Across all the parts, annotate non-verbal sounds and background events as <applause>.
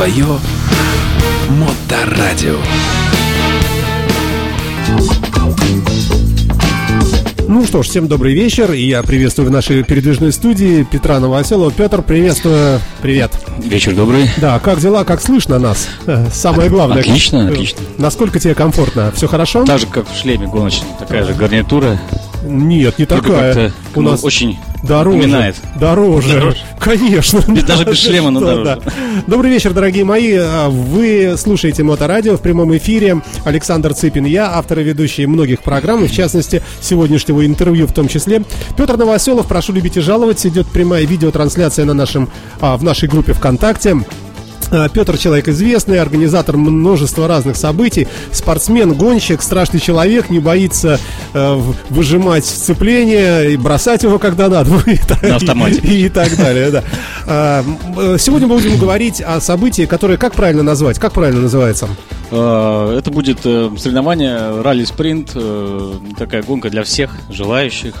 Твое Моторадио. Ну что ж, всем добрый вечер. И я приветствую в нашей передвижной студии Петра Новоселова. Петр, приветствую. Привет. Вечер добрый. Да, как дела, как слышно нас? Э, Самое главное. Отлично, отлично. Насколько тебе комфортно? Все хорошо? Так же, как в шлеме гоночном, такая же гарнитура. Нет, не Только такая. У ну, нас очень дороже. напоминает. Дороже. Дороже. Конечно. Ведь даже без шлема, но дороже. да. Добрый вечер, дорогие мои. А, Вы слушаете Моторадио в прямом эфире. Александр Цыпин, я, автор и ведущий многих программ, и в частности, сегодняшнего интервью в том числе. Петр Новоселов, прошу любить и жаловать. Идет прямая видеотрансляция на нашем, а, в нашей группе ВКонтакте. А, Петр человек известный, организатор множества разных событий, спортсмен, гонщик, страшный человек, не боится э, выжимать сцепление и бросать его, когда надо. <laughs> На автомате. И, и так далее, да. А, э, Сегодня мы будем говорить о событии, которое, как правильно назвать, как правильно называется? Э, Это будет э, соревнование ралли-спринт, такая гонка для всех желающих,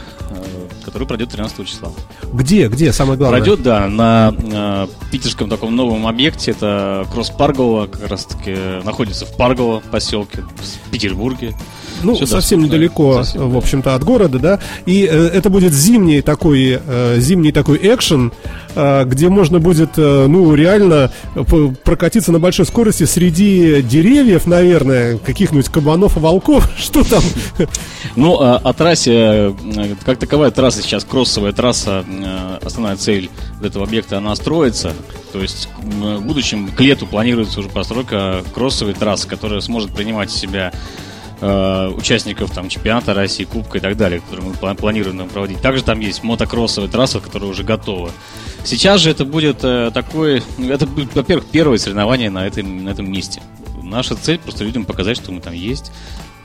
которая пройдет 13 числа. Где, где, самое главное? Пройдет, да, на э, питерском таком новом объекте, это Кросс Паргола, как раз таки находится в Парголо поселке, в Петербурге. Ну, Всё совсем недалеко, совсем, в общем-то, от города, да. И э, это будет зимний такой, э, зимний такой экшен, э, где можно будет, э, ну, реально э, прокатиться на большой скорости среди деревьев, наверное, каких-нибудь кабанов и волков. <laughs> Что там? Ну, а, о трассе, э, как таковая трасса сейчас, кроссовая трасса, основная цель этого объекта, она строится. То есть в будущем к лету планируется уже постройка кроссовой трассы, которая сможет принимать в себя э, участников там, чемпионата России, Кубка и так далее, которые мы пла- планируем проводить. Также там есть мотокроссовая трасса, которая уже готова. Сейчас же это будет э, такой, ну, это во-первых, первое соревнование на этом, на этом месте. Наша цель просто людям показать, что мы там есть.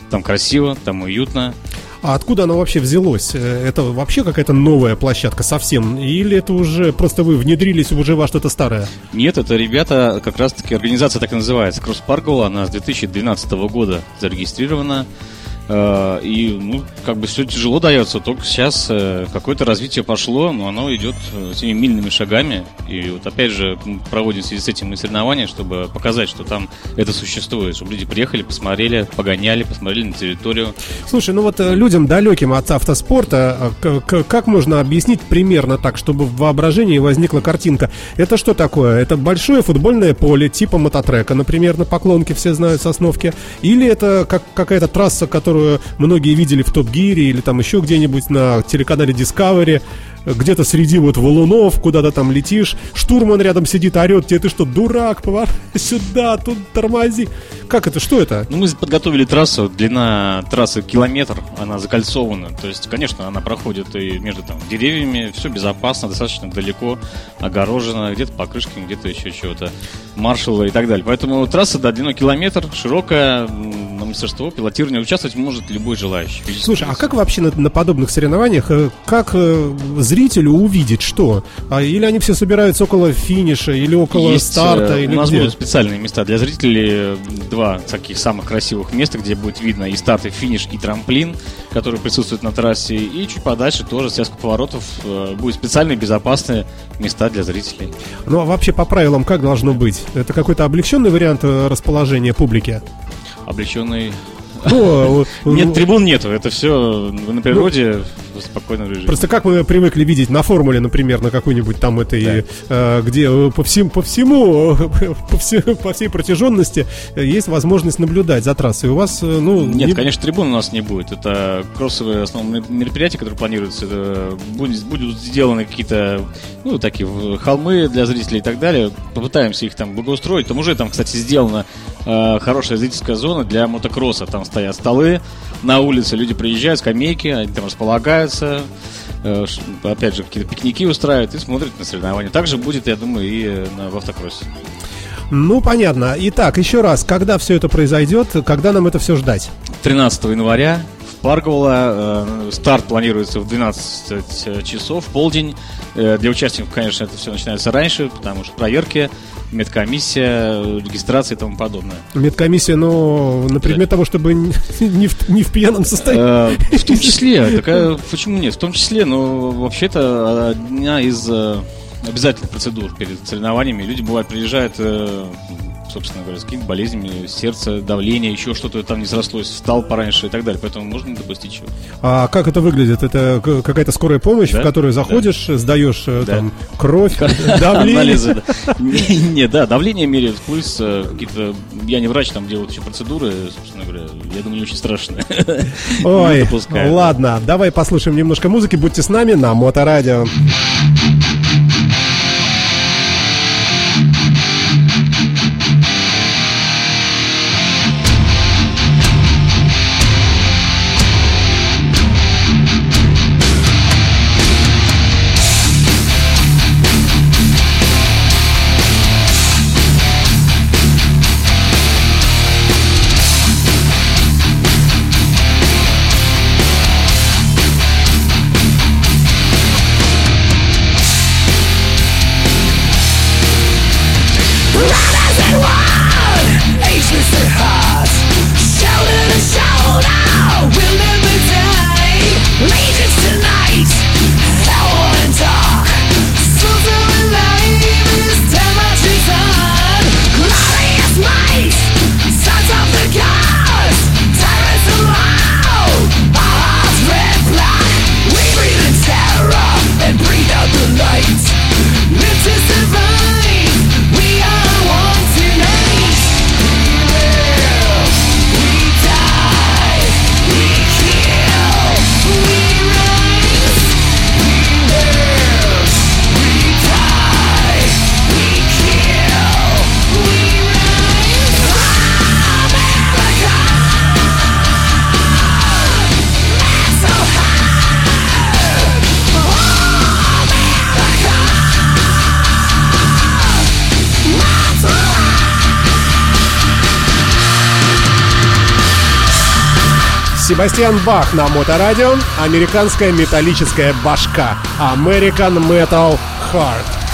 Там красиво, там уютно. А откуда оно вообще взялось? Э, Это вообще какая-то новая площадка совсем? Или это уже просто вы внедрились уже во что-то старое? Нет, это ребята, как раз таки организация так и называется, Кросс Паргола, она с 2012 года зарегистрирована. Э, И, ну, как бы все тяжело дается, только сейчас э, какое-то развитие пошло, но оно идет э, семимильными шагами. И вот опять же проводим в связи с этим и соревнования, чтобы показать, что там это существует, чтобы люди приехали, посмотрели, погоняли, посмотрели на территорию. Слушай, ну вот э, людям далеким от автоспорта, как можно объяснить примерно так, чтобы в воображении возникла картинка? Это что такое? Это большое футбольное поле типа мототрека, например, на Поклонке все знают Сосновки? Или это как какая-то трасса, которую многие видели в Топ Гире или там еще где-нибудь на телеканале Discovery? Где-то среди вот валунов, куда-то там летишь, штурман рядом сидит, орет тебе, ты что, дурак, поворот <laughs> сюда, тут тормози. Как это, что это? Ну, мы подготовили трассу, длина трассы километр, она закольцована. То есть, конечно, она проходит и между там деревьями, все безопасно, достаточно далеко, огорожено, где-то покрышками, где-то еще чего-то, маршалы и так далее. Поэтому трасса, да, длиной километр, широкая, на мастерство, пилотирование, участвовать может любой желающий. Слушай, а как вообще на, на подобных соревнованиях, э, как э, зрителю увидеть что? А, или они все собираются около финиша, или около Есть, старта, э, или у нас где? будут специальные места для зрителей, два таких самых красивых места, где будет видно и старт, и финиш, и трамплин, который присутствует на трассе, и чуть подальше тоже связка поворотов э, будет специальные безопасные места для зрителей. Ну, а вообще по правилам как должно быть? Это какой-то облегченный вариант э, расположения публики? Облегченный. Ну, э, Нет, трибун нету, это все на природе в спокойном режиме. Просто как мы привыкли видеть на формуле, например, на какой-нибудь там этой, э, где э, по всему, по всему, <laughs> по, все- по всей протяженности э, есть возможность наблюдать за трассой. У вас, э, ну, Нет, не- конечно, трибун у нас не будет. Это кроссовые основные мероприятия, которые планируются. Это будет- будут сделаны какие-то, ну, такие холмы для зрителей и так далее. Попытаемся их там благоустроить. Там уже там, кстати, сделана э, хорошая зрительская зона для мотокросса. Там стоят столы на улице, люди приезжают, скамейки, они там располагаются. Э, ш- опять же, какие-то пикники устраивают и смотрят на соревнования. Также будет, я думаю, и э, на, в автокроссе. Ну, понятно. Итак, еще раз, когда все это произойдет, когда нам это все ждать? 13 января Паргола. э, Старт планируется в 12 часов, в полдень. Э, Для участников, конечно, это все начинается раньше, потому что проверки, медкомиссия, регистрация и тому подобное. Медкомиссия, но на предмет того, чтобы <laughs> не в, не в пьяном состоянии. Э, В том числе, такая, почему нет? В том числе, но вообще-то одна из обязательных процедур перед соревнованиями. Люди, бывают, приезжают, собственно говоря, с какими-то болезнями, сердце, давление, еще что-то там не срослось, встал пораньше и так далее. Поэтому можно не допустить чего. А как это выглядит? Это какая-то скорая помощь, Да, в которую заходишь, сдаешь э, Да. там кровь, <laughs> давление? Анализы, да. <laughs> Не, да, давление меряют, пульс, э, какие-то... Я не врач, там делают еще процедуры, собственно говоря, я думаю, не очень страшные. <laughs> Ой, ладно, давай послушаем немножко музыки. Будьте с нами на Моторадио. And Себастьян Бах на Моторадио. Американская металлическая башка. American Metal Heart.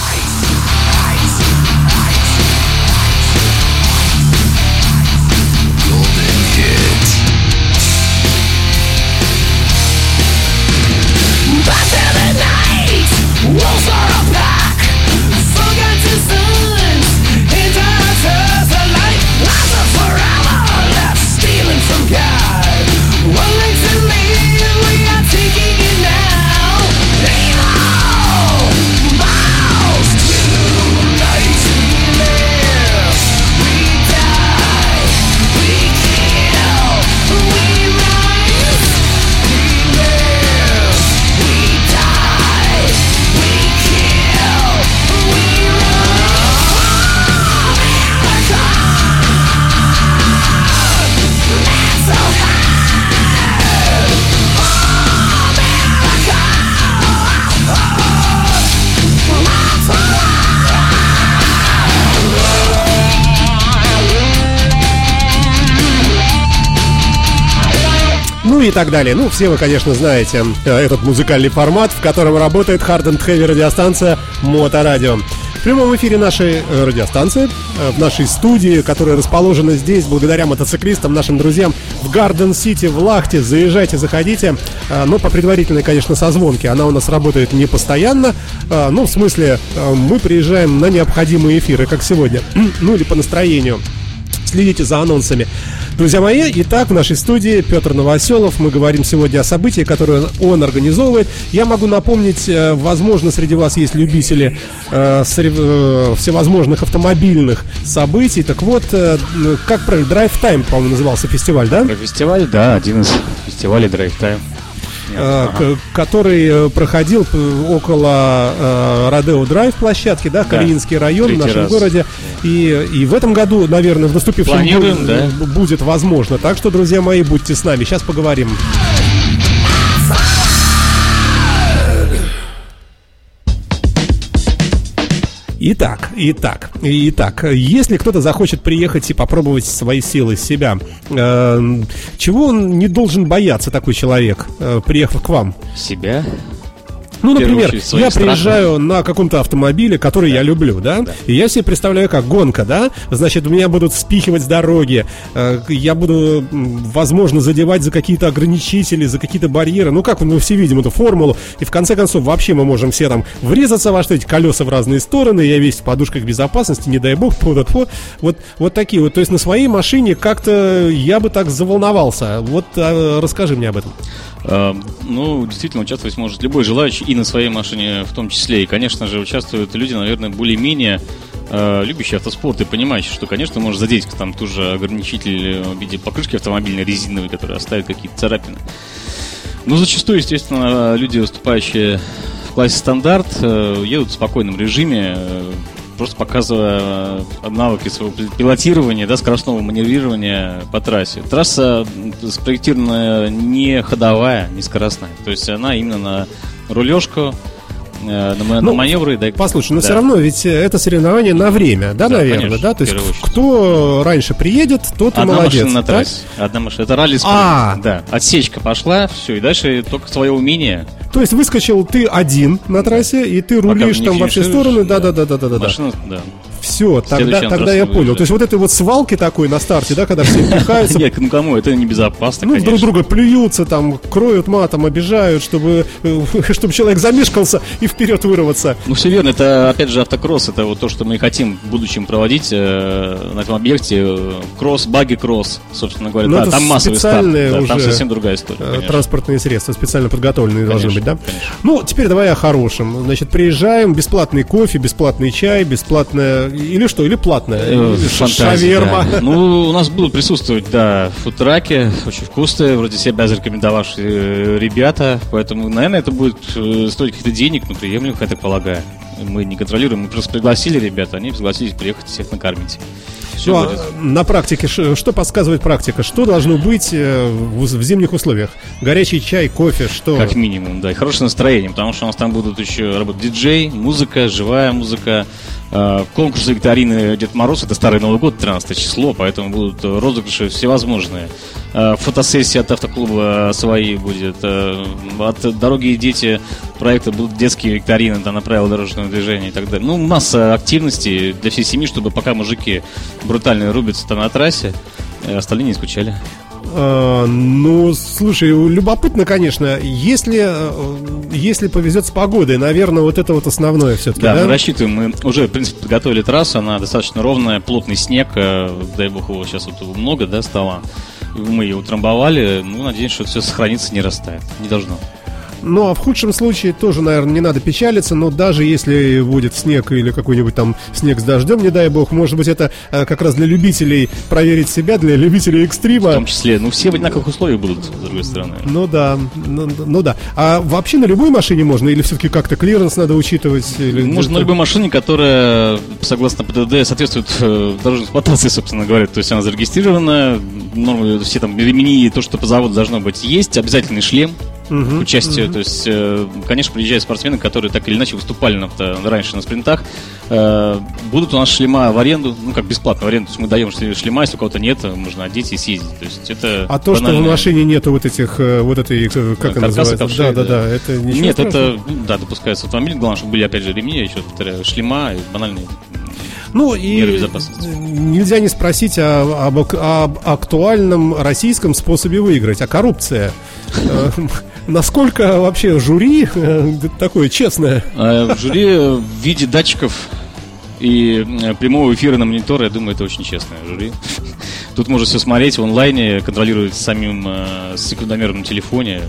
И так далее. Ну, все вы, конечно, знаете э, этот музыкальный формат, в котором работает Hard and Heavy радиостанция Моторадио. В прямом эфире нашей э, радиостанции, э, в нашей студии, которая расположена здесь, благодаря мотоциклистам, нашим друзьям в Гарден Сити, в Лахте. Заезжайте, заходите. Но по предварительной, конечно, созвонке. Она у нас работает не постоянно. Ну, в смысле, мы приезжаем на необходимые эфиры, как сегодня. <clears throat> Ну, или по настроению. Следите за анонсами. Друзья мои, итак, в нашей студии Петр Новоселов. Мы говорим сегодня о событии, которое он организовывает. Я могу напомнить, э, возможно, среди вас есть любители э, э, всевозможных автомобильных событий. Так вот, э, м, как правильно, Drive Time, по-моему, назывался фестиваль, да? Фестиваль, да, один из фестивалей Drive Time. Э, к- который э, проходил п- около э, Родео Драйв площадки, да, Калининский район в третий нашем раз. городе. И, и в этом году, наверное, в наступившем Планируем, году, да. э, будет возможно. Так что, друзья мои, будьте с нами. Сейчас поговорим. Итак, итак, итак, если кто-то захочет приехать и попробовать свои силы себя, э, чего он не должен бояться, такой человек, э, приехав к вам? Себя? Ну, например, я страхом. приезжаю на каком-то автомобиле, который я люблю, да? И я себе представляю, как гонка, да? Значит, меня будут спихивать с дороги, э, я буду, возможно, задевать за какие-то ограничители, за какие-то барьеры. Ну, как мы все видим эту формулу. И в конце концов, вообще мы можем все там врезаться во что эти колеса в разные стороны, я весь в подушках безопасности, не дай бог, тьфу, тьфу. вот, вот такие вот. То есть на своей машине как-то я бы так заволновался. Вот а, расскажи мне об этом. Э, Ну, действительно, участвовать может любой желающий и на своей машине в том числе. И, конечно же, участвуют люди, наверное, более-менее э, любящие автоспорт и понимающие, что, конечно, может задеть там ту же ограничитель в виде покрышки автомобильной резиновой, которая оставит какие-то царапины. Ну, зачастую, естественно, люди, выступающие в классе стандарт, э, едут в спокойном режиме, э, просто показывая э, навыки своего пи- пилотирования, да, скоростного маневрирования по трассе. Трасса спроектирована не ходовая, не скоростная. То есть она именно на рулежку, э, на, Ну, на маневры. Да, Послушай, но да. все равно ведь э, это соревнование на время, да, Да, наверное, конечно, да? То есть кто раньше приедет, тот и Одна молодец. машина на да? трассе. Одна машина. Это ралли. А. Да. Отсечка пошла, все, и дальше только свое умение. То есть выскочил ты один на трассе, и ты рулишь там во все стороны, да, да, да, да, да, да. Машина, да. Все, тогда, тогда я понял. То есть вот этой вот свалки такой на старте, да, когда все пихаются, <laughs> Нет, ну кому? Это небезопасно, ну, конечно. друг друга плюются, там, кроют матом, обижают, чтобы, э, <laughs> чтобы человек замешкался и вперед вырваться. Ну, все верно. Это, опять же, автокросс. Это вот то, что мы хотим в будущем проводить э, на этом объекте. Кросс, баги-кросс, собственно говоря. Ну, да, там массовый старт. Да, там совсем другая история, Э, конечно. Транспортные средства специально подготовленные должны быть, Конечно, да? конечно. Ну, теперь давай о хорошем. Значит, приезжаем, бесплатный кофе, бесплатный чай, бесплатное... Или что, или платное? Э, фантазия, Шаверма. да. <laughs> Ну, у нас будут присутствовать, да, фудтраки, очень вкусные, вроде себя зарекомендовавшие э, ребята, поэтому, наверное, это будет э, стоить каких-то денег, но приемлемо, я так полагаю. Мы не контролируем, мы просто пригласили ребят, они согласились приехать всех накормить. Все Ну, а на практике, что подсказывает практика? Что должно быть э, в, в зимних условиях? Горячий чай, кофе, что? Как минимум, да, и хорошее настроение, потому что у нас там будут еще работать диджей, музыка, живая музыка, э, конкурсы викторины Дед Мороз, это Старый Новый год, 13 число, поэтому будут э, розыгрыши всевозможные. Э, Фотосессия от автоклуба свои будет, э, от Дороги и дети проекта будут детские викторины да, на правила дорожного движения и так далее. Ну, масса активностей для всей семьи, чтобы пока мужики брутально рубятся там на трассе, э, остальные не скучали. А, ну, слушай, любопытно, конечно. Если, э, если повезет с погодой, наверное, вот это вот основное все-таки, Да, да? мы рассчитываем, мы уже, в принципе, подготовили трассу, она достаточно ровная, плотный снег, э, дай бог его сейчас вот много, да, стало. Мы ее утрамбовали, ну, надеюсь, что все сохранится, не растает. Не должно. Ну, а в худшем случае тоже, наверное, не надо печалиться, но даже если будет снег или какой-нибудь там снег с дождем, не дай бог, может быть, это э, как раз для любителей проверить себя, для любителей В экстрима. том числе, ну, все в одинаковых условиях будут, с другой стороны. Ну да, ну, ну да. А вообще на любой машине можно или все-таки как-то клиренс надо учитывать? Или Можно на любой машине, которая, согласно ПДД, соответствует э, дорожной эксплуатации, собственно говоря. То есть она зарегистрирована, нормы, все там ремни, то, что по заводу должно быть, есть. Обязательный шлем Мгм, к участию. То есть, э, конечно, приезжают спортсмены, которые так или иначе выступали на, авто- раньше на спринтах. Э, будут у нас шлема в аренду, ну как бесплатно в аренду. То есть мы даем шле- шлема, если у кого-то нет, можно одеть и съездить. То есть это А то, что в машине нету вот этих, э, вот этой, э, как она называется? ковшей, Да, да, да. да, это ничего Нет, страшного. это, ну, да, допускается автомобиль. Главное, чтобы были, опять же, ремни, я еще повторяю, шлема и банальные Ну и нельзя не спросить о- об, об актуальном российском способе выиграть, а коррупция. <laughs> Э, Насколько вообще жюри э, такое честное? В жюри в виде датчиков и э, прямого эфира на монитор, я думаю, это очень честное жюри. Тут можно все смотреть в онлайне, контролировать самим э, секундомером на телефоне.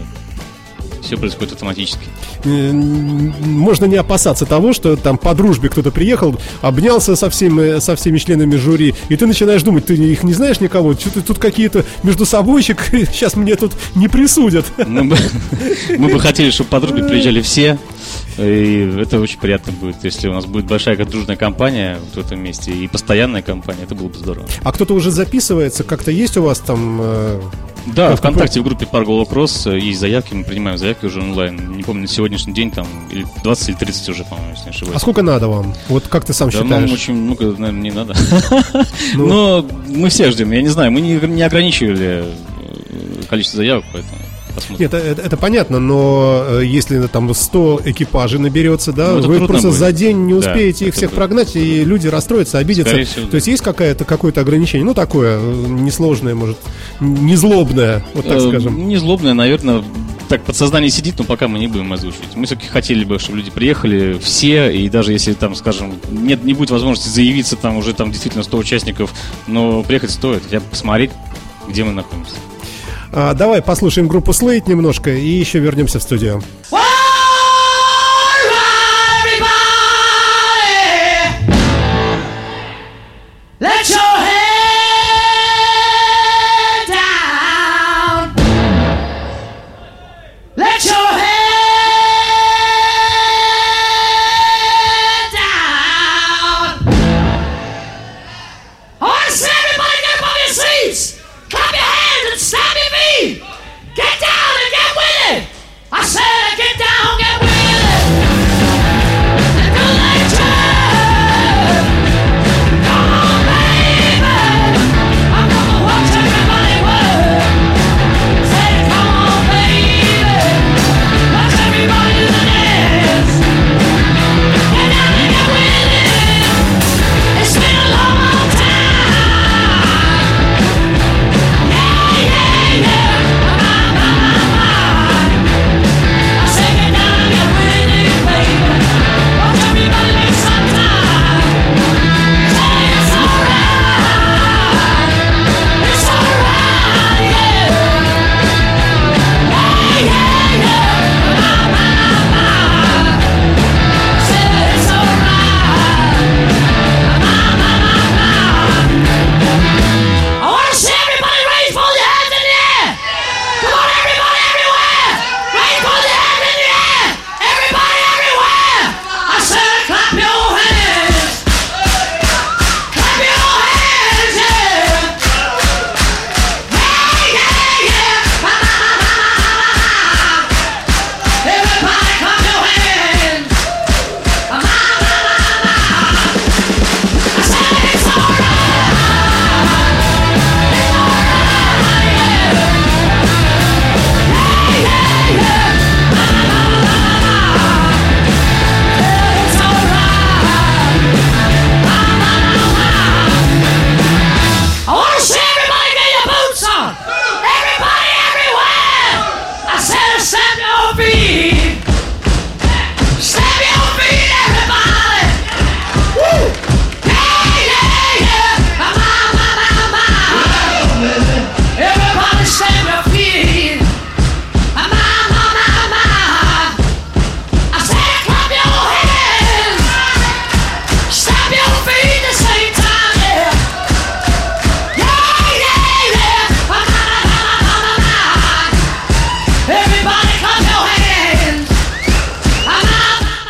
Все происходит автоматически. Э, Можно не опасаться того, что там по дружбе кто-то приехал, обнялся со всеми, со всеми членами жюри, и ты начинаешь думать, ты их не знаешь никого, что-то тут какие-то между собойчик, <laughs> сейчас мне тут не присудят. <laughs> Мы бы, мы бы хотели, чтобы по дружбе приезжали все. И это очень приятно будет, если у нас будет большая дружная компания в этом месте и постоянная компания, это было бы здорово. А кто-то уже записывается, как-то есть у вас там... Да, Как ВКонтакте в группе Парк Кросс есть заявки, мы принимаем заявки уже онлайн. Не помню, на сегодняшний день там или 20 или 30 уже, по-моему, если не А ошибаюсь. сколько надо вам? Вот как ты сам Да, считаешь? нам очень много, наверное, не надо. <laughs> Ну. Но мы все ждем, я не знаю, мы не, не ограничивали э, количество заявок, поэтому. Посмотрим. Нет, это, это понятно, но э, если там 100 экипажей наберется, да, Ну, вы просто будет. за день не Да, успеете их это всех будет. прогнать, и люди расстроятся, обидятся. Всего, То да. есть есть какая-то, какое-то ограничение, ну такое, э, несложное, может, не злобное, вот так Э, скажем. Не злобное, наверное, так подсознание сидит, но пока мы не будем озвучивать. Мы все-таки хотели бы, чтобы люди приехали все, и даже если там, скажем, нет, не будет возможности заявиться, там уже там действительно 100 участников, но приехать стоит, хотя бы посмотреть, где мы находимся. А, давай послушаем группу Slate немножко и еще вернемся в студию.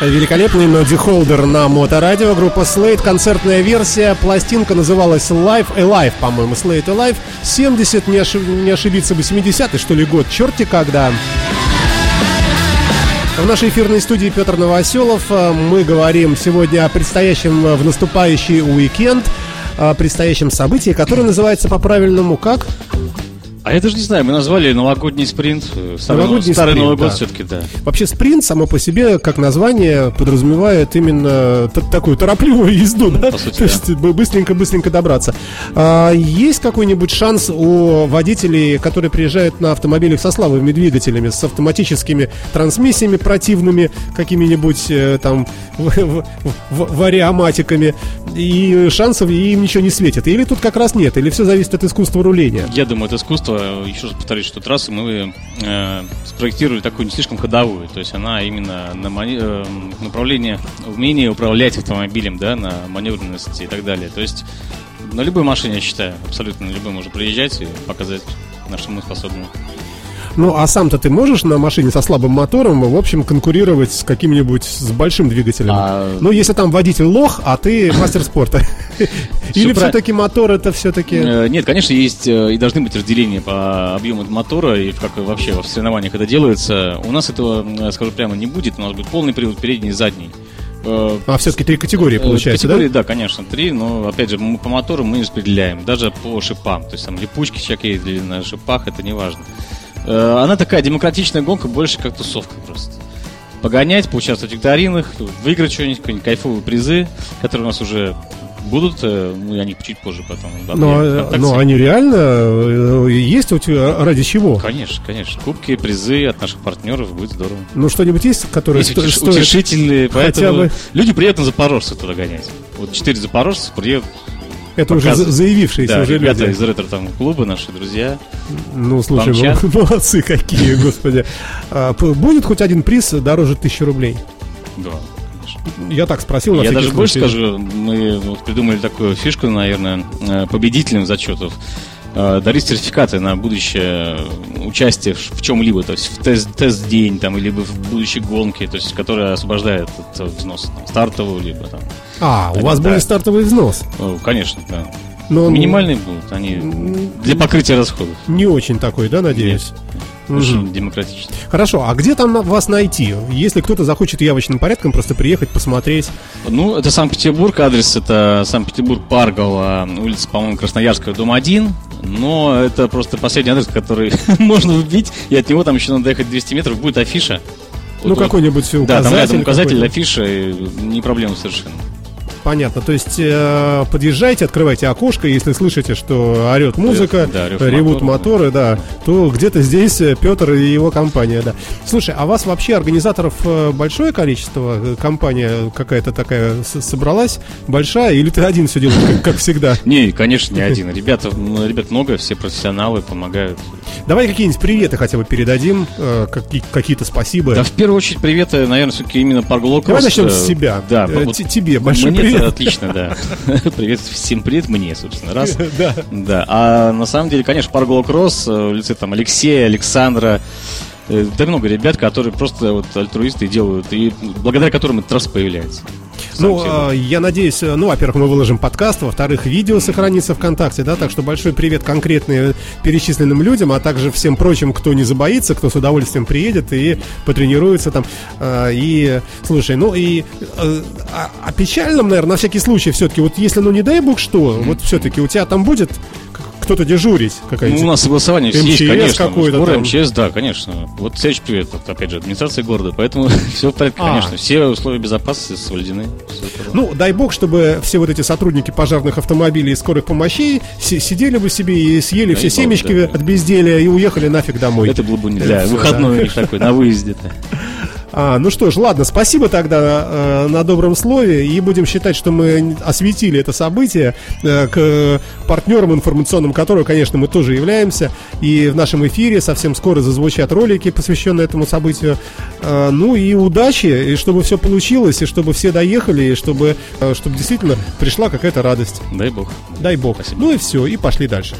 Великолепный Ноди Холдер на моторадио, группа Slate, концертная версия, пластинка называлась Live Alive, по-моему, Slate Alive, 70, не, ошиб- не ошибиться, 80-й, что ли, год, черти когда. В нашей эфирной студии Петр Новоселов. Э, Мы говорим сегодня о предстоящем э, в наступающий уикенд, о предстоящем событии, которое называется по-правильному как? А я даже не знаю, мы назвали новогодний спринт. э, Старый, Новогодний старый спринт, Новый год да. все-таки, да. Вообще спринт само по себе, как название, подразумевает именно т- такую торопливую езду, да? По сути, То есть бы- быстренько-быстренько добраться. А, есть какой-нибудь шанс у водителей, которые приезжают на автомобилях со слабыми двигателями, с автоматическими трансмиссиями противными, какими-нибудь э, там вариоматиками, и шансов им ничего не светит? Или тут как раз нет? Или все зависит от искусства руления? Я думаю, это искусство. Еще раз повторюсь, что трассу мы э, спроектировали такую не слишком ходовую. То есть она именно на мани- э, направление умение управлять автомобилем, да, на маневренности и так далее. То есть на любой машине, я считаю, абсолютно на любой можно приезжать и показать, на что мы способны. Ну, а сам-то ты можешь на машине со слабым мотором, в общем, конкурировать с каким-нибудь с большим двигателем? А- Ну, если там водитель лох, а ты <coughs> мастер спорта. Или все-таки мотор это все-таки... Э, Нет, конечно, есть э, и должны быть разделения по объему мотора, и как вообще в соревнованиях это делается. У нас этого, скажу прямо, не будет. У нас будет полный привод передний и задний. Э, А все-таки три категории получается, категории, да? да? конечно, три, но опять же мы по мотору мы не распределяем, даже по шипам, то есть там липучки всякие или на шипах, это не важно. Э, Она такая демократичная гонка, больше как тусовка просто. Погонять, поучаствовать в викторинах, выиграть что-нибудь, какие-нибудь кайфовые призы, которые у нас уже будут, э, мы о них чуть позже потом. Но, объявим э, ВКонтакте. но они реально э, есть у тебя ради чего? Конечно, конечно. Кубки, призы от наших партнеров, будет здорово. Ну, что-нибудь есть, которое Есть сто- утеш- стоит... утешительные, поэтому бы- люди приедут на запорожцев туда гонять. Вот четыре запорожца приедут. Это уже показывать. за- заявившиеся Да, уже ребята люди. из ретро там клуба, наши друзья. Ну, слушай, Помчат. ну, <laughs> молодцы какие, <laughs> господи. А, будет хоть один приз дороже тысячи рублей? Да, конечно. Я так спросил. Я даже больше скажу, мы вот придумали такую фишку, наверное, э, победителям зачетов. э, Дарить сертификаты на будущее участие в чем-либо, то есть в тест, тест-день там, либо в будущей гонке, то есть которая освобождает от э, взноса там, стартового, либо там. А, у Да, вас да. будет стартовый взнос. Ну, конечно, да. Но он Минимальные будут, они для покрытия расходов. не очень такой, да, надеюсь? Мгм. Очень демократично. Хорошо, а где там вас найти? Если кто-то захочет явочным порядком просто приехать, посмотреть. Ну, это Санкт-Петербург, адрес это Санкт-Петербург, Паргова, улица, по-моему, Красноярская, дом 1. Но это просто последний адрес, который <laughs> можно вбить, и от него там еще надо ехать 200 метров, будет афиша. Ну, Вот- какой-нибудь Да, указатель. там рядом указатель, афиша, и не проблема совершенно. Понятно. То есть э, подъезжайте, открывайте окошко, если слышите, что орет музыка, да, рев ревут моторы, да, то где-то здесь э, Петр и его компания, да. Слушай, а вас вообще организаторов э, большое количество? Э, Компания какая-то такая собралась большая, или ты один все делаешь, как, как всегда? <laughs> Не, конечно, не один. Ребята, ребят много, все профессионалы помогают. Давай какие-нибудь приветы хотя бы передадим, какие- какие-то спасибо. Да, в первую очередь, привет, наверное, все-таки именно Парглокос. Давай начнем с себя. Да, тебе большой мне привет. отлично, да. <laughs> Привет, всем привет мне, собственно, раз. <laughs> Да. Да, а на самом деле, конечно, Парголо Кросс, э, в лице там Алексея, Александра, э, да много ребят, которые просто вот альтруисты делают, и благодаря которым этот трасс появляется. Ну, а, я надеюсь, э, ну, во-первых, мы выложим подкаст, во-вторых, видео сохранится ВКонтакте, да, так что большой привет конкретным перечисленным людям, а также всем прочим, кто не забоится, кто с удовольствием приедет и потренируется там. И, слушай, ну и э, о печальном, наверное, на всякий случай все-таки, вот если, ну, не дай бог что, вот все-таки у тебя там будет кто-то дежурить Ну, какая-нибудь. у нас согласование все есть, МЧС конечно. какой-то Скоро там. МЧС, да, конечно. Вот следующий привет, опять же, администрация города, поэтому <laughs> все в порядке, А. конечно. Все условия безопасности соблюдены. Ну, дай бог, чтобы все вот эти сотрудники пожарных автомобилей и скорых помощей си- сидели бы себе и съели Дай все семечки да. от безделия и уехали нафиг домой. это было бы не для выходной да. такой, на выезде-то. <laughs> А, ну что ж, ладно, спасибо тогда э, на добром слове. И будем считать, что мы осветили это событие э, к партнерам информационным, которого, конечно, мы тоже являемся. И в нашем эфире совсем скоро зазвучат ролики, посвященные этому событию. Э, ну и удачи, и чтобы все получилось, и чтобы все доехали, и чтобы, э, чтобы действительно пришла какая-то радость. Дай бог. Дай бог. Спасибо. Ну и все, и пошли дальше.